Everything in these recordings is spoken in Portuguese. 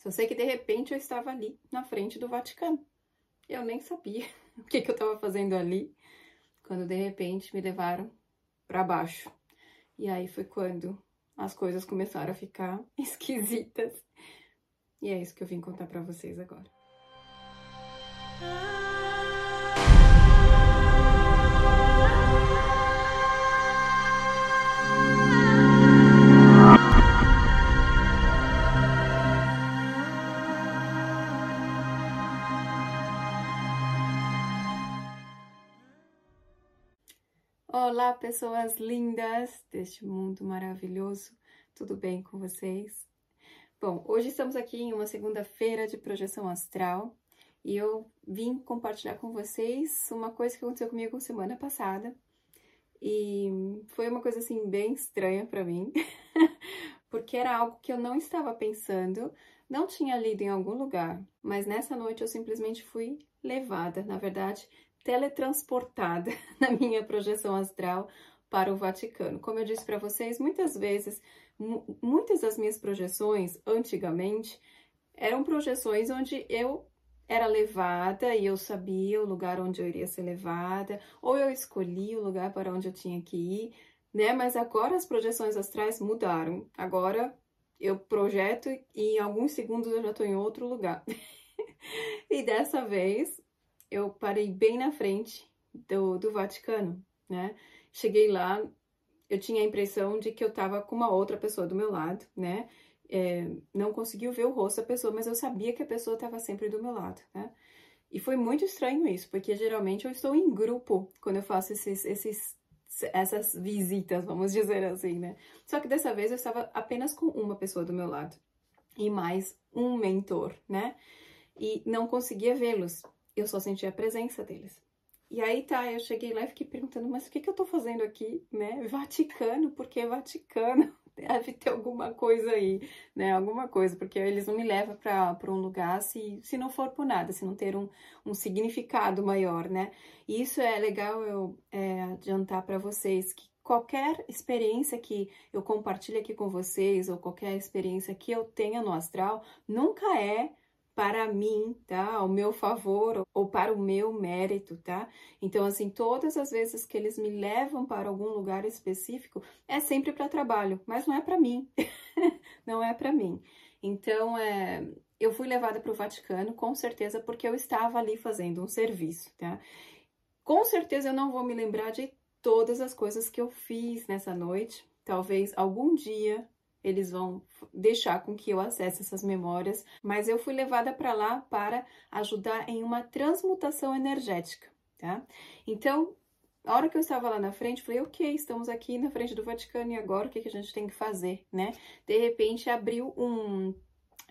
Só sei que de repente eu estava ali na frente do Vaticano. Eu nem sabia o que, que eu estava fazendo ali, quando de repente me levaram para baixo. E aí foi quando as coisas começaram a ficar esquisitas. E é isso que eu vim contar para vocês agora. Olá, pessoas lindas deste mundo maravilhoso, tudo bem com vocês? Bom, hoje estamos aqui em uma segunda-feira de projeção astral e eu vim compartilhar com vocês uma coisa que aconteceu comigo semana passada e foi uma coisa assim bem estranha para mim, porque era algo que eu não estava pensando, não tinha lido em algum lugar, mas nessa noite eu simplesmente fui levada, na verdade, teletransportada na minha projeção astral para o Vaticano. Como eu disse para vocês, muitas vezes, muitas das minhas projeções antigamente eram projeções onde eu era levada e eu sabia o lugar onde eu iria ser levada, ou eu escolhi o lugar para onde eu tinha que ir, né? Mas agora as projeções astrais mudaram. Agora eu projeto e em alguns segundos eu já estou em outro lugar. e dessa vez eu parei bem na frente do, do Vaticano, né? Cheguei lá, eu tinha a impressão de que eu estava com uma outra pessoa do meu lado, né? É, não conseguiu ver o rosto da pessoa, mas eu sabia que a pessoa estava sempre do meu lado, né? E foi muito estranho isso, porque geralmente eu estou em grupo quando eu faço esses, esses, essas visitas, vamos dizer assim, né? Só que dessa vez eu estava apenas com uma pessoa do meu lado e mais um mentor, né? E não conseguia vê-los eu só senti a presença deles. E aí tá, eu cheguei lá e fiquei perguntando, mas o que, que eu tô fazendo aqui, né? Vaticano, por que Vaticano? Deve ter alguma coisa aí, né? Alguma coisa, porque eles não me levam para um lugar se, se não for por nada, se não ter um, um significado maior, né? E isso é legal eu é, adiantar para vocês que qualquer experiência que eu compartilhe aqui com vocês, ou qualquer experiência que eu tenha no astral, nunca é para mim, tá? Ao meu favor ou para o meu mérito, tá? Então, assim, todas as vezes que eles me levam para algum lugar específico, é sempre para trabalho, mas não é para mim. não é para mim. Então, é, eu fui levada para o Vaticano, com certeza, porque eu estava ali fazendo um serviço, tá? Com certeza eu não vou me lembrar de todas as coisas que eu fiz nessa noite. Talvez algum dia eles vão deixar com que eu acesse essas memórias, mas eu fui levada para lá para ajudar em uma transmutação energética, tá? Então, a hora que eu estava lá na frente, falei, ok, estamos aqui na frente do Vaticano e agora o que, que a gente tem que fazer, né? De repente abriu um,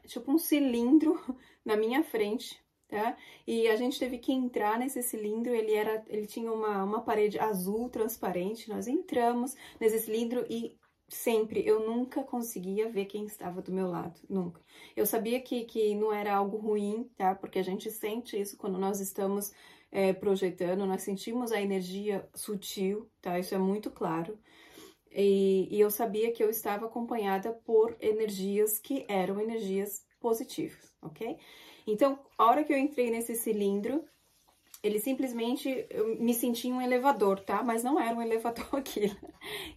tipo um cilindro na minha frente, tá? E a gente teve que entrar nesse cilindro, ele era, ele tinha uma, uma parede azul transparente, nós entramos nesse cilindro e sempre, eu nunca conseguia ver quem estava do meu lado, nunca. Eu sabia que, que não era algo ruim, tá? Porque a gente sente isso quando nós estamos é, projetando, nós sentimos a energia sutil, tá? Isso é muito claro. E, e eu sabia que eu estava acompanhada por energias que eram energias positivas, ok? Então, a hora que eu entrei nesse cilindro, ele simplesmente eu me senti um elevador, tá? Mas não era um elevador aquilo.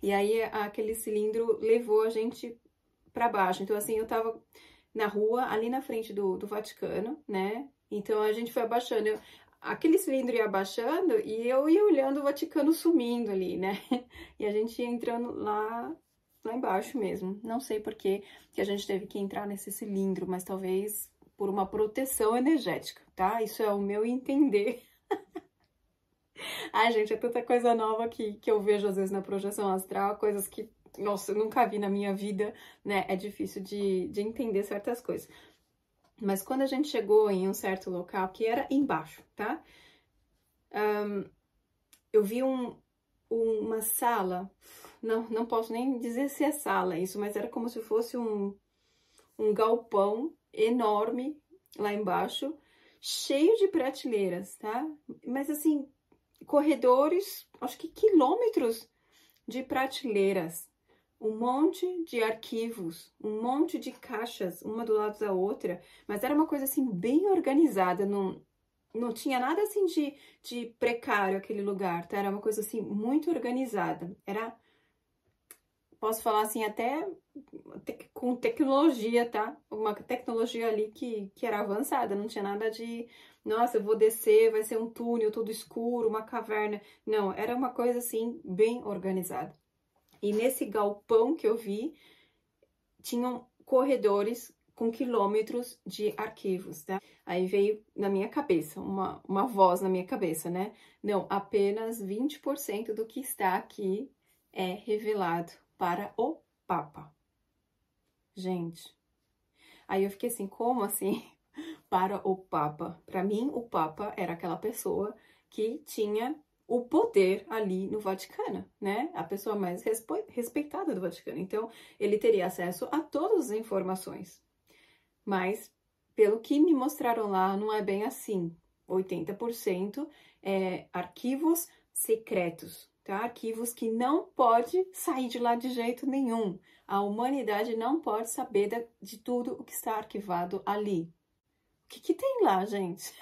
E aí aquele cilindro levou a gente para baixo. Então assim, eu tava na rua, ali na frente do, do Vaticano, né? Então a gente foi abaixando. Eu, aquele cilindro ia abaixando e eu ia olhando o Vaticano sumindo ali, né? E a gente ia entrando lá lá embaixo mesmo. Não sei por que, que a gente teve que entrar nesse cilindro, mas talvez por uma proteção energética, tá? Isso é o meu entender Ai, gente, é tanta coisa nova que, que eu vejo às vezes na projeção astral, coisas que, nossa, eu nunca vi na minha vida, né? É difícil de, de entender certas coisas. Mas quando a gente chegou em um certo local, que era embaixo, tá? Um, eu vi um, uma sala, não, não posso nem dizer se é sala isso, mas era como se fosse um, um galpão enorme lá embaixo, cheio de prateleiras, tá? Mas assim, corredores, acho que quilômetros de prateleiras. um monte de arquivos, um monte de caixas, uma do lado da outra, mas era uma coisa assim bem organizada, não, não tinha nada assim de, de precário aquele lugar, tá? Era uma coisa assim muito organizada. Era, posso falar assim, até te, com tecnologia, tá? Uma tecnologia ali que, que era avançada, não tinha nada de, nossa, eu vou descer, vai ser um túnel todo escuro, uma caverna. Não, era uma coisa assim bem organizada. E nesse galpão que eu vi, tinham corredores com quilômetros de arquivos, tá? Aí veio na minha cabeça, uma, uma voz na minha cabeça, né? Não, apenas 20% do que está aqui é revelado para o Papa. Gente, aí eu fiquei assim, como assim? Para o Papa. Para mim, o Papa era aquela pessoa que tinha o poder ali no Vaticano, né? A pessoa mais respeitada do Vaticano. Então, ele teria acesso a todas as informações. Mas, pelo que me mostraram lá, não é bem assim. 80% é arquivos secretos, tá? Arquivos que não pode sair de lá de jeito nenhum. A humanidade não pode saber de tudo o que está arquivado ali. Que, que tem lá, gente?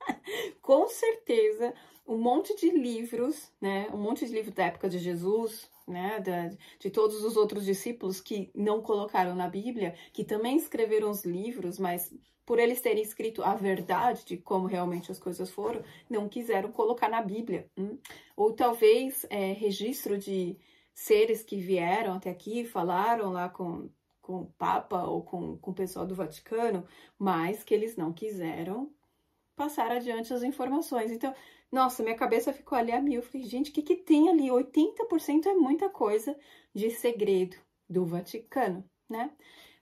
Com certeza um monte de livros, né? Um monte de livros da época de Jesus, né? De, de todos os outros discípulos que não colocaram na Bíblia, que também escreveram os livros, mas por eles terem escrito a verdade de como realmente as coisas foram, não quiseram colocar na Bíblia. Hum? Ou talvez é, registro de seres que vieram até aqui, falaram lá com, com o Papa ou com, com o pessoal do Vaticano, mas que eles não quiseram passar adiante as informações. Então, nossa, minha cabeça ficou ali a mil. Eu falei, gente, o que, que tem ali? 80% é muita coisa de segredo do Vaticano, né?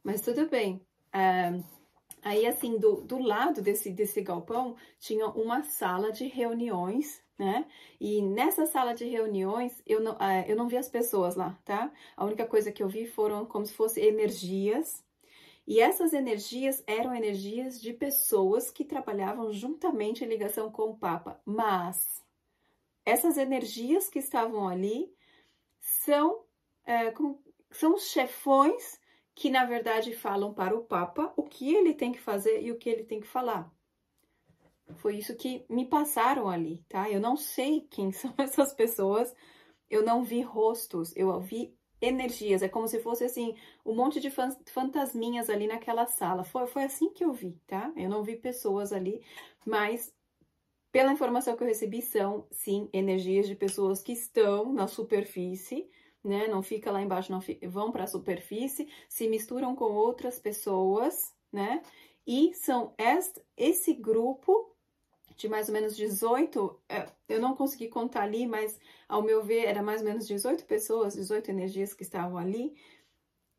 Mas tudo bem. Uh, aí, assim, do, do lado desse, desse galpão tinha uma sala de reuniões, né? E nessa sala de reuniões eu não, uh, eu não vi as pessoas lá, tá? A única coisa que eu vi foram como se fossem energias e essas energias eram energias de pessoas que trabalhavam juntamente em ligação com o Papa. Mas essas energias que estavam ali são, é, são os chefões que, na verdade, falam para o Papa o que ele tem que fazer e o que ele tem que falar. Foi isso que me passaram ali, tá? Eu não sei quem são essas pessoas, eu não vi rostos, eu vi energias. É como se fosse assim, um monte de fantasminhas ali naquela sala. Foi, foi assim que eu vi, tá? Eu não vi pessoas ali, mas pela informação que eu recebi, são sim energias de pessoas que estão na superfície. Né? Não fica lá embaixo, não vão para a superfície, se misturam com outras pessoas, né? E são esse grupo de mais ou menos 18, é, eu não consegui contar ali, mas ao meu ver era mais ou menos 18 pessoas, 18 energias que estavam ali,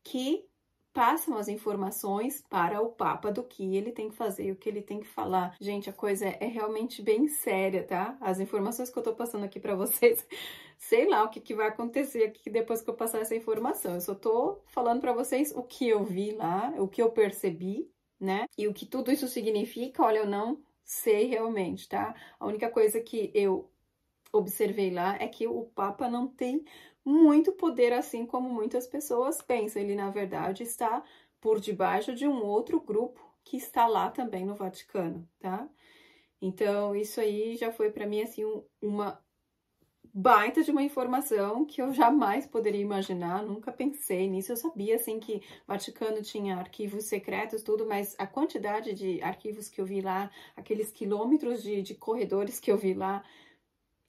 que passam as informações para o Papa do que ele tem que fazer, o que ele tem que falar. Gente, a coisa é realmente bem séria, tá? As informações que eu tô passando aqui para vocês, sei lá o que, que vai acontecer aqui depois que eu passar essa informação. Eu só tô falando para vocês o que eu vi lá, o que eu percebi, né? E o que tudo isso significa, olha, eu não sei realmente, tá? A única coisa que eu observei lá é que o Papa não tem muito poder assim como muitas pessoas pensam. Ele, na verdade, está por debaixo de um outro grupo que está lá também no Vaticano, tá? Então, isso aí já foi para mim assim um, uma baita de uma informação que eu jamais poderia imaginar, nunca pensei nisso. Eu sabia assim que o Vaticano tinha arquivos secretos, tudo, mas a quantidade de arquivos que eu vi lá, aqueles quilômetros de, de corredores que eu vi lá,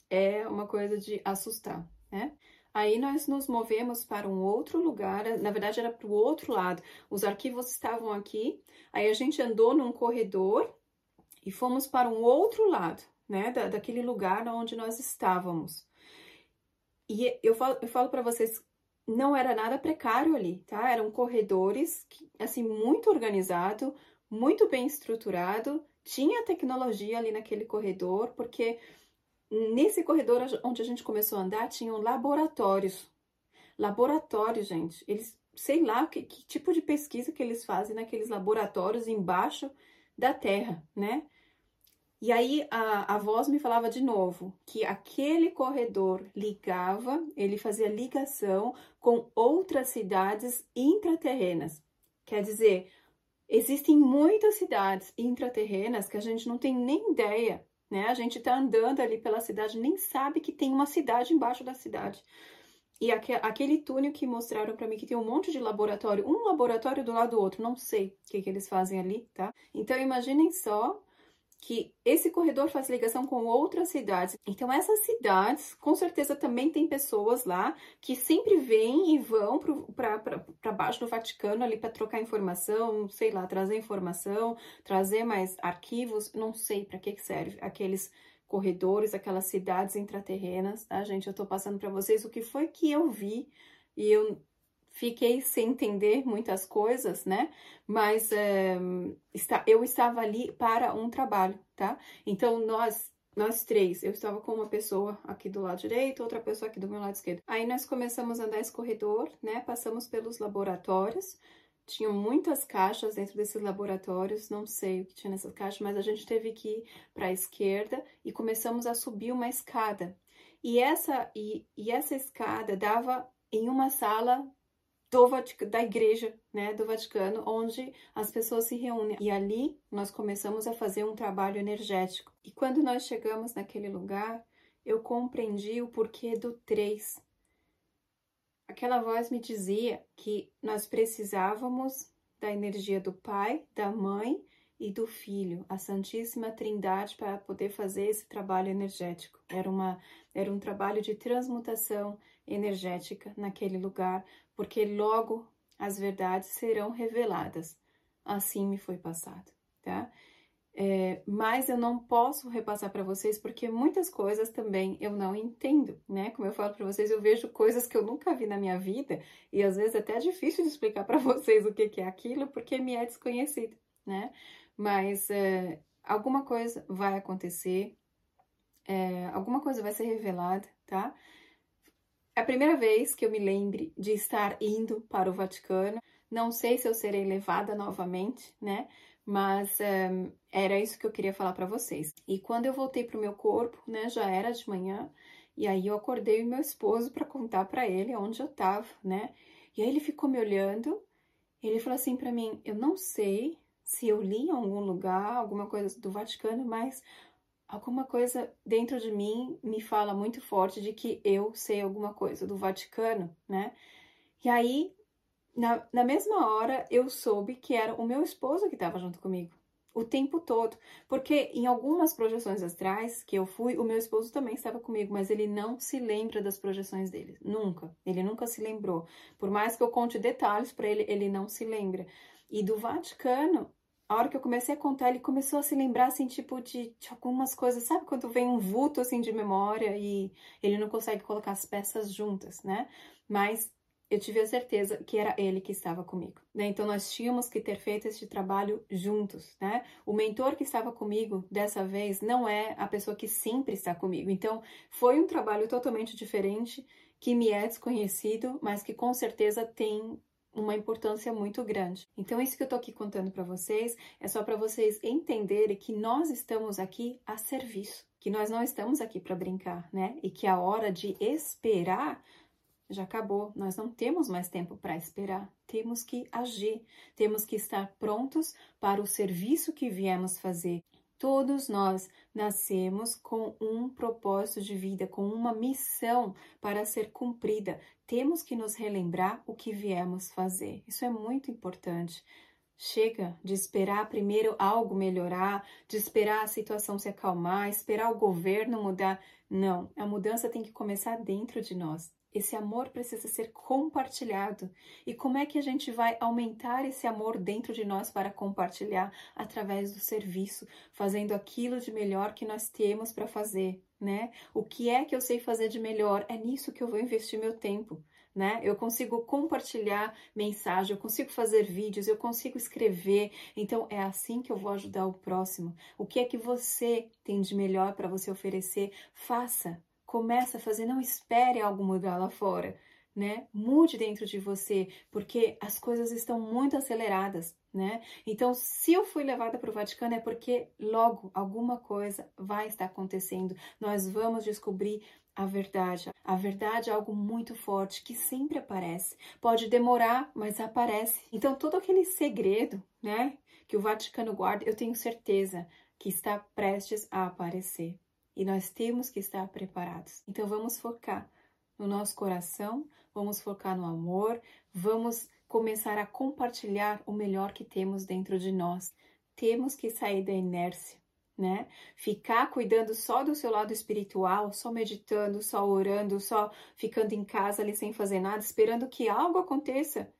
é uma coisa de assustar, né? Aí nós nos movemos para um outro lugar, na verdade era para o outro lado. Os arquivos estavam aqui, aí a gente andou num corredor e fomos para um outro lado, né, da, daquele lugar onde nós estávamos. E eu falo, eu falo para vocês, não era nada precário ali, tá? Eram corredores, assim, muito organizado, muito bem estruturado, tinha tecnologia ali naquele corredor, porque nesse corredor onde a gente começou a andar, tinham laboratórios. Laboratórios, gente, eles, sei lá que, que tipo de pesquisa que eles fazem naqueles laboratórios embaixo da terra, né? E aí a, a voz me falava de novo que aquele corredor ligava, ele fazia ligação com outras cidades intraterrenas. Quer dizer, existem muitas cidades intraterrenas que a gente não tem nem ideia, né? A gente tá andando ali pela cidade, nem sabe que tem uma cidade embaixo da cidade. E aquele túnel que mostraram para mim que tem um monte de laboratório, um laboratório do lado do outro, não sei o que, que eles fazem ali, tá? Então imaginem só que esse corredor faz ligação com outras cidades. Então, essas cidades, com certeza, também tem pessoas lá que sempre vêm e vão para baixo do Vaticano ali para trocar informação, sei lá, trazer informação, trazer mais arquivos, não sei para que, que serve aqueles corredores, aquelas cidades intraterrenas, tá, gente? Eu tô passando para vocês o que foi que eu vi e eu fiquei sem entender muitas coisas, né? Mas é, está, eu estava ali para um trabalho, tá? Então, nós, nós três, eu estava com uma pessoa aqui do lado direito, outra pessoa aqui do meu lado esquerdo. Aí nós começamos a andar esse corredor, né? Passamos pelos laboratórios, tinham muitas caixas dentro desses laboratórios, não sei o que tinha nessas caixas, mas a gente teve que ir para a esquerda e começamos a subir uma escada. E essa, e, e essa escada dava em uma sala do da igreja, né, do Vaticano, onde as pessoas se reúnem. E ali nós começamos a fazer um trabalho energético. E quando nós chegamos naquele lugar, eu compreendi o porquê do três. Aquela voz me dizia que nós precisávamos da energia do Pai, da Mãe e do Filho, a Santíssima Trindade, para poder fazer esse trabalho energético. Era, uma, era um trabalho de transmutação energética naquele lugar, porque logo as verdades serão reveladas. Assim me foi passado, tá? É, mas eu não posso repassar para vocês porque muitas coisas também eu não entendo, né? Como eu falo para vocês, eu vejo coisas que eu nunca vi na minha vida e às vezes até é difícil de explicar para vocês o que, que, é aquilo porque me é desconhecido, né? Mas é, alguma coisa vai acontecer, é, alguma coisa vai ser revelada, tá? É a primeira vez que eu me lembre de estar indo para o Vaticano. Não sei se eu serei levada novamente, né? Mas um, era isso que eu queria falar para vocês. E quando eu voltei para o meu corpo, né? Já era de manhã. E aí eu acordei o meu esposo para contar para ele onde eu estava, né? E aí ele ficou me olhando. Ele falou assim para mim: Eu não sei se eu li em algum lugar alguma coisa do Vaticano, mas alguma coisa dentro de mim me fala muito forte de que eu sei alguma coisa do Vaticano, né? E aí, na, na mesma hora, eu soube que era o meu esposo que estava junto comigo o tempo todo, porque em algumas projeções astrais que eu fui, o meu esposo também estava comigo, mas ele não se lembra das projeções dele, nunca. Ele nunca se lembrou. Por mais que eu conte detalhes para ele, ele não se lembra. E do Vaticano, a hora que eu comecei a contar, ele começou a se lembrar, assim, tipo, de, de, algumas coisas. Sabe quando vem um vulto, assim, de memória e ele não consegue colocar as peças juntas, né? Mas eu tive a certeza que era ele que estava comigo, né? Então, nós tínhamos que ter feito este trabalho juntos, né? O mentor que estava comigo dessa vez não é a pessoa que sempre está comigo. Então, foi um trabalho totalmente diferente, que me é desconhecido, mas que com certeza tem uma importância muito grande. Então, isso que eu tô aqui contando para vocês é só para vocês entenderem que nós estamos aqui a serviço, que nós não estamos aqui para brincar, né? E que a hora de esperar já acabou. Nós não temos mais tempo para esperar. Temos que agir, temos que estar prontos para o serviço que viemos fazer. Todos nós nascemos com um propósito de vida, com uma missão para ser cumprida. Temos que nos relembrar o que viemos fazer. Isso é muito importante. Chega de esperar primeiro algo melhorar, de esperar a situação se acalmar, esperar o governo mudar. Não, a mudança tem que começar dentro de nós. Esse amor precisa ser compartilhado. E como é que a gente vai aumentar esse amor dentro de nós para compartilhar? Através do serviço, fazendo aquilo de melhor que nós temos para fazer, né? O que é que eu sei fazer de melhor? É nisso que eu vou investir meu tempo. Né? Eu consigo compartilhar mensagem, eu consigo fazer vídeos, eu consigo escrever. Então é assim que eu vou ajudar o próximo. O que é que você tem de melhor para você oferecer? Faça, Começa a fazer, não espere algo mudar lá fora, né? Mude dentro de você, porque as coisas estão muito aceleradas, né? Então, se eu fui levada para o Vaticano é porque logo alguma coisa vai estar acontecendo. Nós vamos descobrir a verdade. A verdade é algo muito forte que sempre aparece. Pode demorar, mas aparece. Então, todo aquele segredo, né, que o Vaticano guarda, eu tenho certeza que está prestes a aparecer. E nós temos que estar preparados. Então, vamos focar no nosso coração, vamos focar no amor, vamos começar a compartilhar o melhor que temos dentro de nós. Temos que sair da inércia, né? Ficar cuidando só do seu lado espiritual, só meditando, só orando, só ficando em casa ali sem fazer nada, esperando que algo aconteça,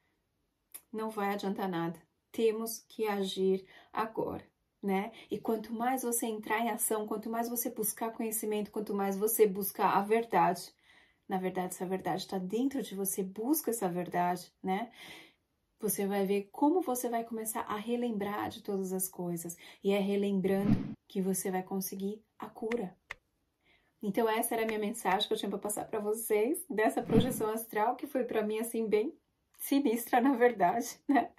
não vai adiantar nada. Temos que agir agora. Né? E quanto mais você entrar em ação, quanto mais você buscar conhecimento, quanto mais você buscar a verdade, na verdade, essa verdade está dentro de você, busca essa verdade, né? Você vai ver como você vai começar a relembrar de todas as coisas. E é relembrando que você vai conseguir a cura. Então, essa era a minha mensagem que eu tinha para passar para vocês, dessa projeção astral, que foi para mim, assim, bem sinistra, na verdade, né?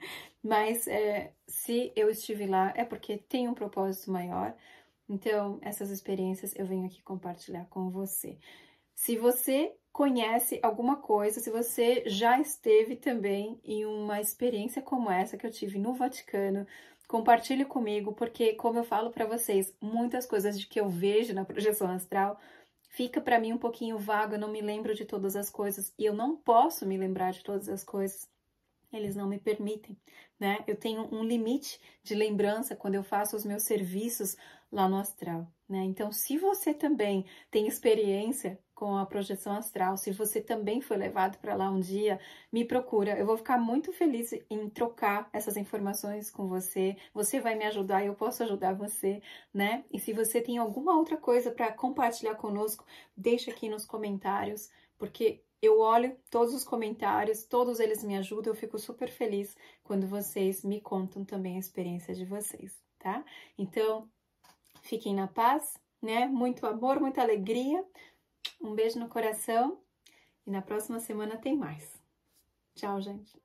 Mas é, se eu estive lá, é porque tem um propósito maior. Então, essas experiências eu venho aqui compartilhar com você. Se você conhece alguma coisa, se você já esteve também em uma experiência como essa que eu tive no Vaticano, compartilhe comigo, porque como eu falo para vocês, muitas coisas de que eu vejo na projeção astral fica para mim um pouquinho vago, eu não me lembro de todas as coisas e eu não posso me lembrar de todas as coisas. Eles não me permitem, né? Eu tenho um limite de lembrança quando eu faço os meus serviços lá no astral, né? Então, se você também tem experiência com a projeção astral, se você também foi levado para lá um dia, me procura. Eu vou ficar muito feliz em trocar essas informações com você. Você vai me ajudar, eu posso ajudar você, né? E se você tem alguma outra coisa para compartilhar conosco, deixa aqui nos comentários, porque eu olho todos os comentários, todos eles me ajudam, eu fico super feliz quando vocês me contam também a experiência de vocês, tá? Então, fiquem na paz, né? Muito amor, muita alegria. Um beijo no coração e na próxima semana tem mais. Tchau, gente.